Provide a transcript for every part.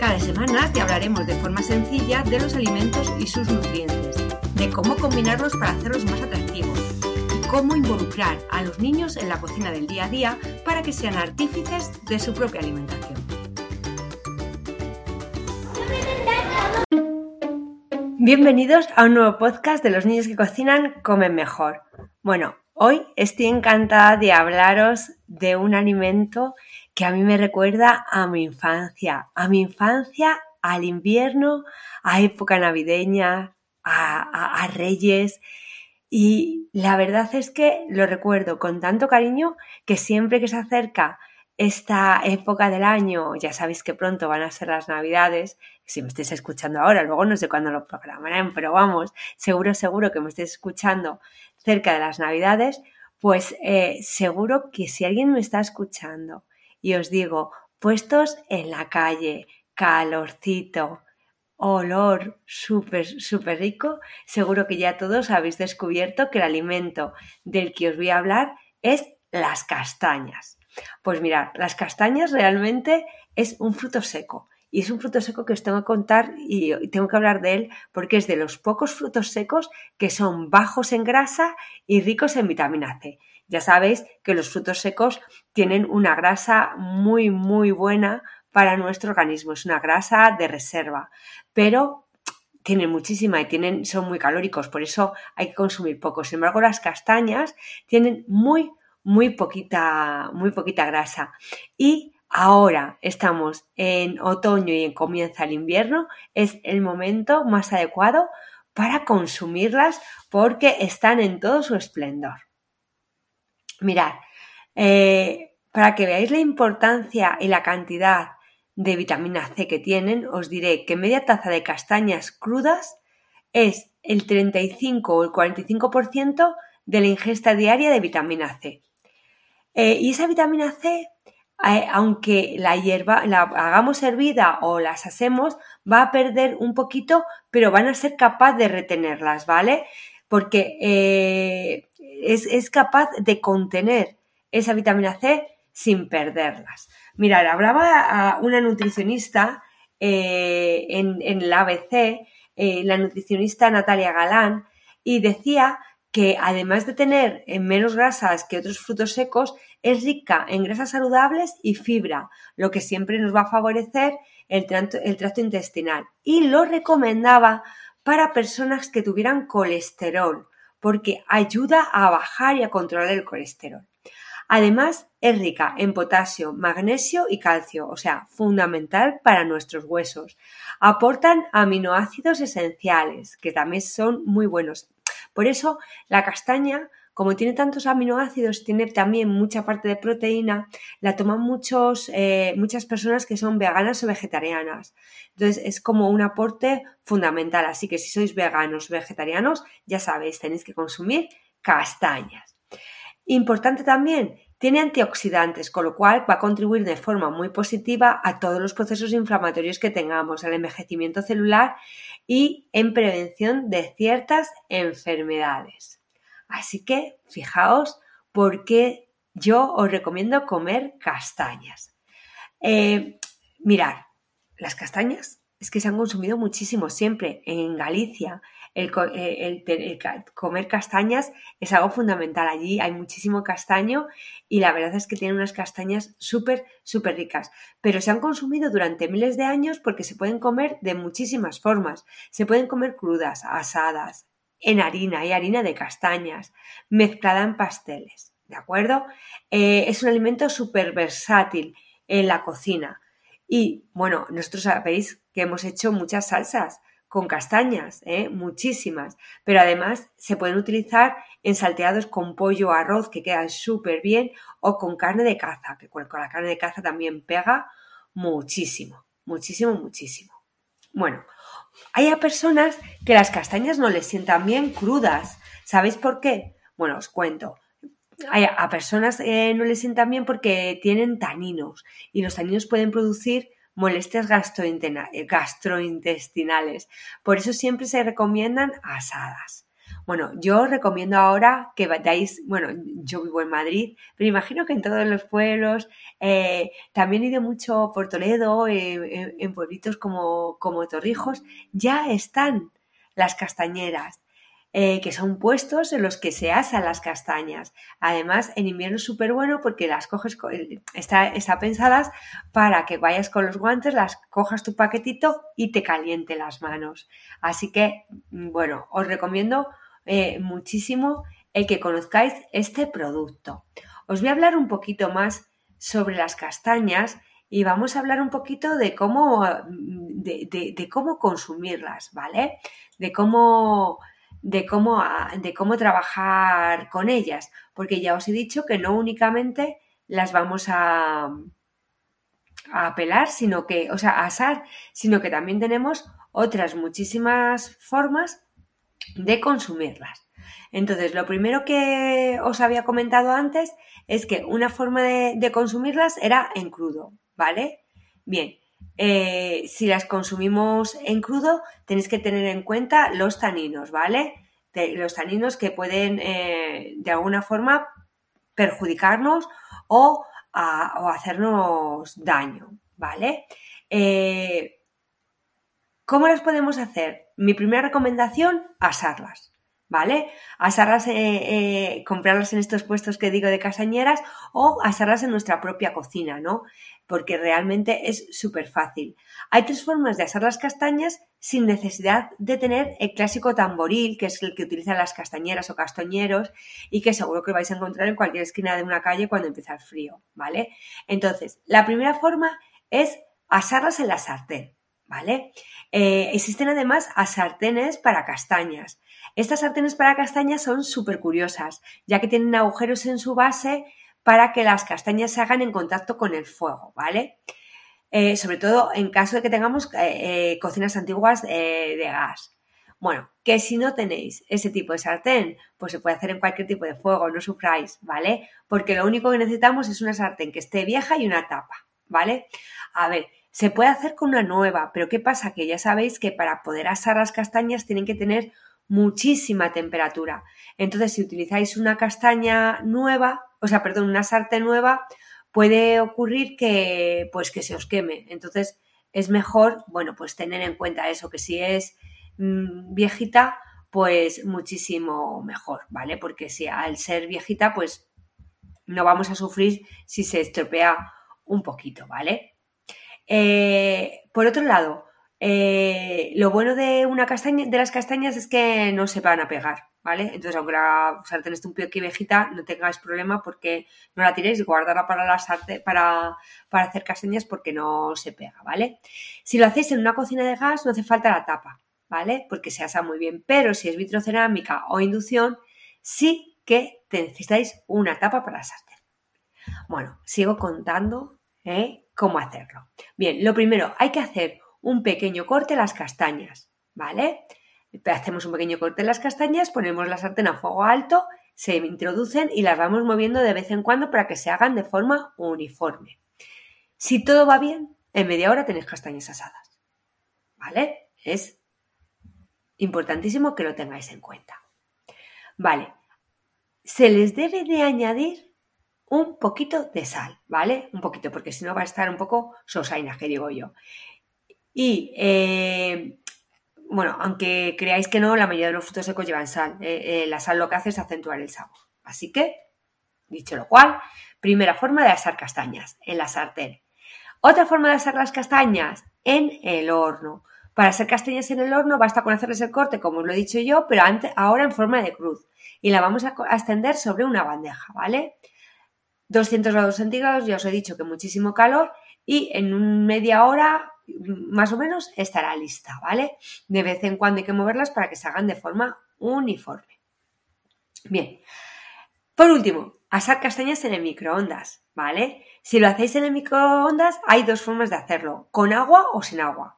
Cada semana te hablaremos de forma sencilla de los alimentos y sus nutrientes, de cómo combinarlos para hacerlos más atractivos y cómo involucrar a los niños en la cocina del día a día para que sean artífices de su propia alimentación. Bienvenidos a un nuevo podcast de los niños que cocinan comen mejor. Bueno, hoy estoy encantada de hablaros de un alimento que a mí me recuerda a mi infancia, a mi infancia, al invierno, a época navideña, a, Reyes. Y la verdad es que lo recuerdo con tanto cariño que siempre que se acerca esta época del año, ya sabéis que pronto van a ser las navidades, si me estáis escuchando ahora, luego no sé cuándo lo programarán, pero vamos, seguro, seguro que me estáis escuchando cerca de las navidades, pues eh, seguro que si alguien me está escuchando y os digo, puestos en la calle, calorcito, olor súper, súper rico, seguro que ya todos habéis descubierto que el alimento del que os voy a hablar es las castañas. Pues mirad, las castañas realmente es un fruto seco. Y es un fruto seco que os tengo que contar y tengo que hablar de él porque es de los pocos frutos secos que son bajos en grasa y ricos en vitamina C. Ya sabéis que los frutos secos tienen una grasa muy, muy buena para nuestro organismo. Es una grasa de reserva, pero tienen muchísima y tienen, son muy calóricos, por eso hay que consumir poco. Sin embargo, las castañas tienen muy, muy poquita, muy poquita grasa. Y ahora estamos en otoño y en comienza el invierno, es el momento más adecuado para consumirlas porque están en todo su esplendor. Mirad, eh, para que veáis la importancia y la cantidad de vitamina C que tienen, os diré que media taza de castañas crudas es el 35 o el 45% de la ingesta diaria de vitamina C. Eh, y esa vitamina C, eh, aunque la hierba la hagamos hervida o las hacemos, va a perder un poquito, pero van a ser capaz de retenerlas, ¿vale? Porque es, capaz de contener esa vitamina C sin perderlas. Mirad, hablaba a una nutricionista eh, en, en, la ABC, eh, la nutricionista Natalia Galán, y decía que además de tener menos grasas que otros frutos secos, es rica en grasas saludables y fibra, lo que siempre nos va a favorecer el el tracto intestinal. Y lo recomendaba para personas que tuvieran colesterol, porque ayuda a bajar y a controlar el colesterol. Además, es rica en potasio, magnesio y calcio, o sea, fundamental para nuestros huesos. Aportan aminoácidos esenciales, que también son muy buenos. Por eso, la castaña como tiene tantos aminoácidos, tiene también mucha parte de proteína, la toman muchos, eh, muchas personas que son veganas o vegetarianas. Entonces es como un aporte fundamental. Así que si sois veganos o vegetarianos, ya sabéis, tenéis que consumir castañas. Importante también, tiene antioxidantes, con lo cual va a contribuir de forma muy positiva a todos los procesos inflamatorios que tengamos, al envejecimiento celular y en prevención de ciertas enfermedades. Así que fijaos por qué yo os recomiendo comer castañas. Eh, mirad, las castañas es que se han consumido muchísimo siempre. En Galicia el, eh, comer castañas es algo fundamental. Allí hay muchísimo castaño y la verdad es que tienen unas castañas súper, súper ricas. Pero se han consumido durante miles de años porque se pueden comer de muchísimas formas. Se pueden comer crudas, asadas, en harina, y harina de castañas, mezclada en pasteles, ¿de acuerdo? Eh, es un alimento súper versátil en la cocina. Y bueno, nosotros sabéis que hemos hecho muchas salsas con castañas, ¿eh? muchísimas, pero además se pueden utilizar en salteados con pollo o arroz que quedan súper bien o con carne de caza, que con la carne de caza también pega muchísimo, muchísimo, muchísimo. Bueno, hay a personas que las castañas no les sientan bien crudas. ¿Sabéis por qué? Bueno, os cuento. Hay a personas que no les sientan bien porque tienen taninos y los taninos pueden producir molestias gastrointestinales. Por eso siempre se recomiendan asadas. Bueno, yo recomiendo ahora que vayáis, bueno, yo vivo en Madrid, pero imagino que en todos los pueblos, eh, también he ido mucho por Toledo, eh, en pueblitos como, como Torrijos, ya están las castañeras. Eh, que son puestos en los que se asan las castañas. Además, en invierno es súper bueno porque las coges, está, está pensadas para que vayas con los guantes, las cojas tu paquetito y te caliente las manos. Así que, mm, bueno, os recomiendo eh, muchísimo el que conozcáis este producto. Os voy a hablar un poquito más sobre las castañas y vamos a hablar un poquito de cómo, de, cómo consumirlas, ¿vale? De cómo, de, cómo, de cómo trabajar con ellas, porque ya os he dicho que no únicamente las vamos a, a pelar, sino que, o sea, a asar, sino que también tenemos otras muchísimas formas de consumirlas. Entonces, lo primero que os había comentado antes es que una forma de, consumirlas era en crudo, ¿vale? Bien, eh, si las consumimos en crudo, tenéis que tener en cuenta los taninos, ¿vale? los taninos que pueden eh, de alguna forma perjudicarnos o, hacernos daño, ¿vale? Eh, ¿Cómo las podemos hacer? Mi primera recomendación, asarlas. ¿Vale? Asarlas, eh, eh, comprarlas en estos puestos que digo de casañeras o asarlas en nuestra propia cocina, ¿no? Porque realmente es súper fácil. Hay tres formas de asar las castañas sin necesidad de tener el clásico tamboril, que es el que utilizan las castañeras o castoñeros y que seguro que vais a encontrar en cualquier esquina de una calle cuando empieza el frío, ¿vale? Entonces, la primera forma es asarlas en la sartén. ¿Vale? Eh, existen además a sartenes para castañas. Estas sartenes para castañas son súper curiosas, ya que tienen agujeros en su base para que las castañas se hagan en contacto con el fuego, ¿vale? Eh, sobre todo en caso de que tengamos eh, cocinas antiguas de gas. Bueno, que si no tenéis ese tipo de sartén, pues se puede hacer en cualquier tipo de fuego, no sufráis, ¿vale? Porque lo único que necesitamos es una sartén que esté vieja y una tapa, ¿vale? A ver, se puede hacer con una nueva, pero ¿qué pasa? Que ya sabéis que para poder asar las castañas tienen que tener muchísima temperatura. Entonces, si utilizáis una castaña nueva, o sea, perdón, una sartén nueva, puede ocurrir que, pues, que se os queme. Entonces, es mejor, bueno, pues tener en cuenta eso, que si es mm, viejita, pues muchísimo mejor, ¿vale? Porque si al ser viejita, pues no vamos a sufrir si se estropea un poquito, ¿vale? Eh, por otro lado, eh, lo bueno de una castaña, de las castañas es que no se van a pegar, ¿vale? Entonces, aunque la sartén esté un poco viejita, no tengáis problema porque no la tiréis, guardarla para para, para hacer castañas porque no se pega, ¿vale? Si lo hacéis en una cocina de gas, no hace falta la tapa, ¿vale? Porque se asa muy bien. Pero si es vitrocerámica o inducción, sí que necesitáis una tapa para la sartén. Bueno, sigo contando, ¿eh? Cómo hacerlo. Bien, lo primero, hay que hacer un pequeño corte a las castañas, ¿vale? Hacemos un pequeño corte en las castañas, ponemos la sartén a fuego alto, se introducen y las vamos moviendo de vez en cuando para que se hagan de forma uniforme. Si todo va bien, en media hora tenéis castañas asadas, ¿vale? Es importantísimo que lo tengáis en cuenta. Vale, se les debe de añadir un poquito de sal, ¿vale? Un poquito, porque si no va a estar un poco sosaina, que digo yo. Y, eh, bueno, aunque creáis que no, la mayoría de los frutos secos llevan sal. Eh, eh, la sal lo que hace es acentuar el sabor. Así que, dicho lo cual, primera forma de asar castañas, en la sartén. Otra forma de asar las castañas, en el horno. Para hacer castañas en el horno basta con hacerles el corte, como os lo he dicho yo, pero ahora en forma de cruz. Y la vamos a extender sobre una bandeja, ¿vale? 200 grados centígrados, ya os he dicho que muchísimo calor y en media hora más o menos estará lista, ¿vale? De vez en cuando hay que moverlas para que se hagan de forma uniforme. Bien, por último, asar castañas en el microondas, ¿vale? Si lo hacéis en el microondas hay dos formas de hacerlo, con agua o sin agua.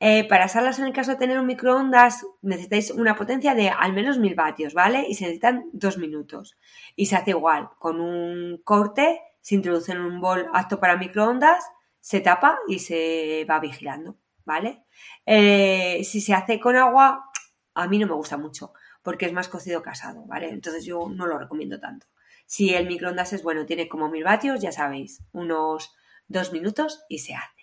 Eh, para asarlas en el caso de tener un microondas necesitáis una potencia de al menos 1000 vatios, ¿vale? Y se necesitan dos minutos. Y se hace igual, con un corte, se introduce en un bol apto para microondas, se tapa y se va vigilando, ¿vale? Eh, si se hace con agua, a mí no me gusta mucho, porque es más cocido casado, ¿vale? Entonces yo no lo recomiendo tanto. Si el microondas es bueno, tiene como 1000 vatios, ya sabéis, unos dos minutos y se hace.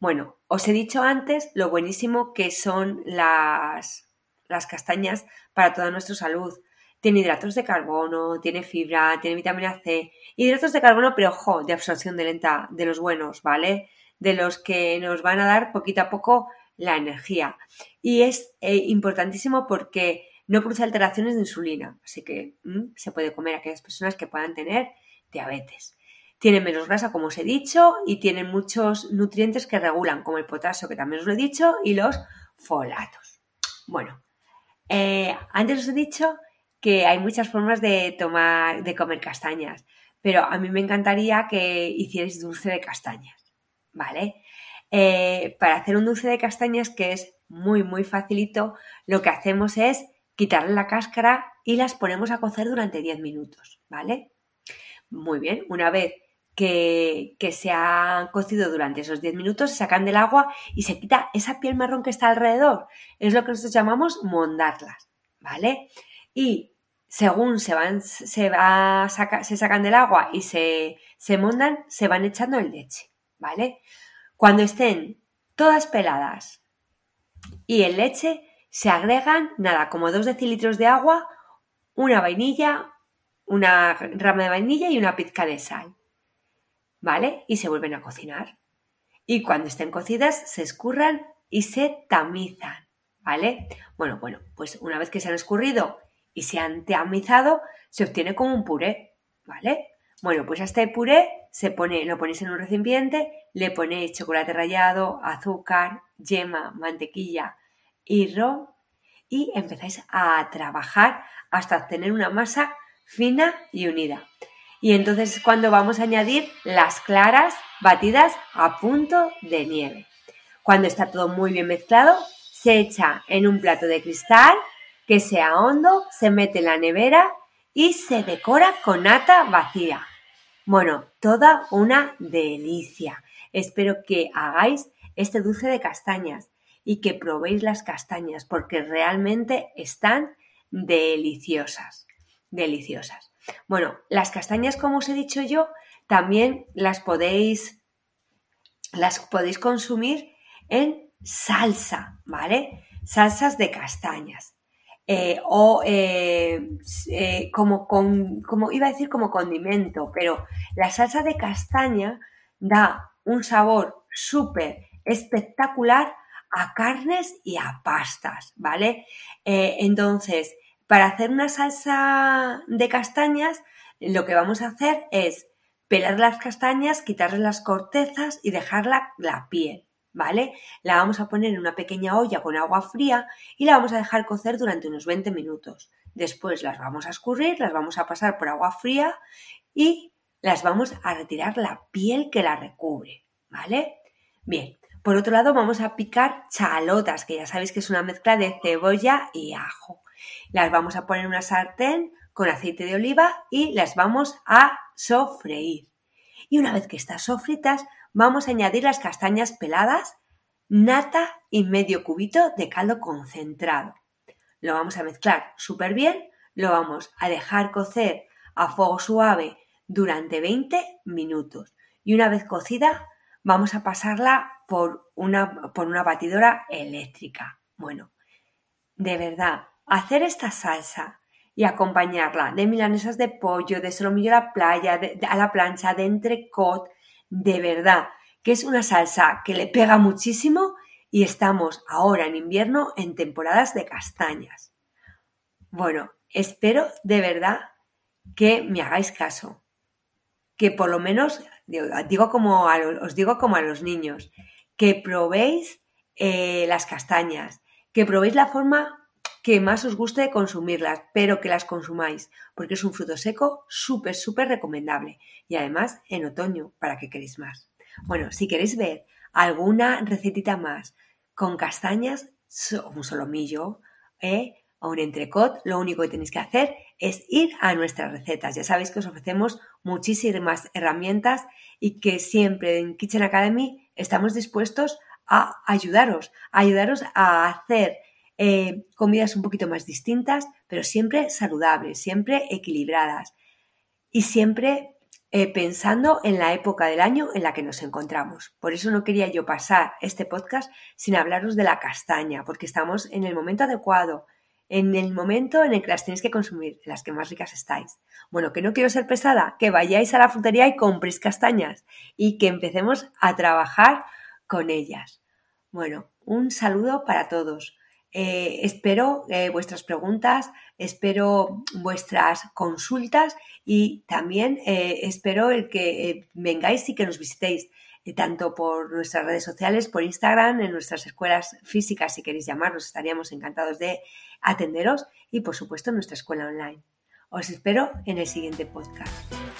Bueno, os he dicho antes lo buenísimo que son las, las castañas para toda nuestra salud. Tiene hidratos de carbono, tiene fibra, tiene vitamina C. Hidratos de carbono, pero ojo, de absorción de lenta, de los buenos, ¿vale? De los que nos van a dar poquito a poco la energía. Y es eh, importantísimo porque no produce alteraciones de insulina, así que mm, se puede comer a aquellas personas que puedan tener diabetes. Tienen menos grasa, como os he dicho, y tienen muchos nutrientes que regulan, como el potasio, que también os lo he dicho, y los folatos. Bueno, eh, antes os he dicho que hay muchas formas de tomar, de comer castañas, pero a mí me encantaría que hicierais dulce de castañas, ¿vale? Eh, para hacer un dulce de castañas que es muy, muy facilito, lo que hacemos es quitarle la cáscara y las ponemos a cocer durante 10 minutos, ¿vale? Muy bien, una vez que, se han cocido durante esos 10 minutos, se sacan del agua y se quita esa piel marrón que está alrededor. Es lo que nosotros llamamos mondarlas, ¿vale? Y según se van, se, va, se sacan del agua y se, se mondan, se van echando el leche, ¿vale? Cuando estén todas peladas y en leche, se agregan, nada, como 2 decilitros de agua, una vainilla, una rama de vainilla y una pizca de sal. ¿Vale? Y se vuelven a cocinar. Y cuando estén cocidas se escurran y se tamizan, ¿vale? Bueno, bueno, pues una vez que se han escurrido y se han tamizado, se obtiene como un puré, ¿vale? Bueno, pues a este puré se pone, lo ponéis en un recipiente, le ponéis chocolate rallado, azúcar, yema, mantequilla y ron y empezáis a trabajar hasta obtener una masa fina y unida. Y entonces es cuando vamos a añadir las claras batidas a punto de nieve. Cuando está todo muy bien mezclado, se echa en un plato de cristal que sea hondo, se mete en la nevera y se decora con nata vacía. Bueno, toda una delicia. Espero que hagáis este dulce de castañas y que probéis las castañas porque realmente están deliciosas, deliciosas. Bueno, las castañas, como os he dicho yo, también las podéis, las podéis consumir en salsa, ¿vale? Salsas de castañas. Eh, o eh, eh, como, con, como iba a decir como condimento, pero la salsa de castaña da un sabor súper espectacular a carnes y a pastas, ¿vale? entonces, para hacer una salsa de castañas, lo que vamos a hacer es pelar las castañas, quitarle las cortezas y dejarla la piel, ¿vale? La vamos a poner en una pequeña olla con agua fría y la vamos a dejar cocer durante unos 20 minutos. Después las vamos a escurrir, las vamos a pasar por agua fría y las vamos a retirar la piel que la recubre, ¿vale? Bien, por otro lado vamos a picar chalotas, que ya sabéis que es una mezcla de cebolla y ajo. Las vamos a poner en una sartén con aceite de oliva y las vamos a sofreír. Y una vez que están sofritas, vamos a añadir las castañas peladas, nata y medio cubito de caldo concentrado. Lo vamos a mezclar súper bien, lo vamos a dejar cocer a fuego suave durante 20 minutos. Y una vez cocida, vamos a pasarla por una, por una batidora eléctrica. Bueno, de verdad, hacer esta salsa y acompañarla de milanesas de pollo, de solomillo a la playa, a la plancha, de entrecot, de verdad, que es una salsa que le pega muchísimo y estamos ahora en invierno en temporadas de castañas. Bueno, espero de verdad que me hagáis caso, que por lo menos, digo como os digo como a los niños, que probéis eh, las castañas, que probéis la forma que más os guste consumirlas, pero que las consumáis, porque es un fruto seco súper, súper recomendable. Y además en otoño, para que queréis más. Bueno, si queréis ver alguna recetita más con castañas, un solomillo ¿eh? o un entrecot. Lo único que tenéis que hacer es ir a nuestras recetas. Ya sabéis que os ofrecemos muchísimas herramientas y que siempre en Kitchen Academy estamos dispuestos a ayudaros, a ayudaros a hacer eh, comidas un poquito más distintas, pero siempre saludables, siempre equilibradas y siempre eh, pensando en la época del año en la que nos encontramos. Por eso no quería yo pasar este podcast sin hablaros de la castaña, porque estamos en el momento adecuado, en el momento en el que las tenéis que consumir, las que más ricas estáis. Bueno, que no quiero ser pesada, que vayáis a la frutería y compréis castañas y que empecemos a trabajar con ellas. Bueno, un saludo para todos. Eh, espero eh, vuestras preguntas, espero vuestras consultas y también eh, espero el que vengáis y que nos visitéis tanto por nuestras redes sociales, por Instagram, en nuestras escuelas físicas, si queréis llamarnos, estaríamos encantados de atenderos y por supuesto en nuestra escuela online. Os espero en el siguiente podcast.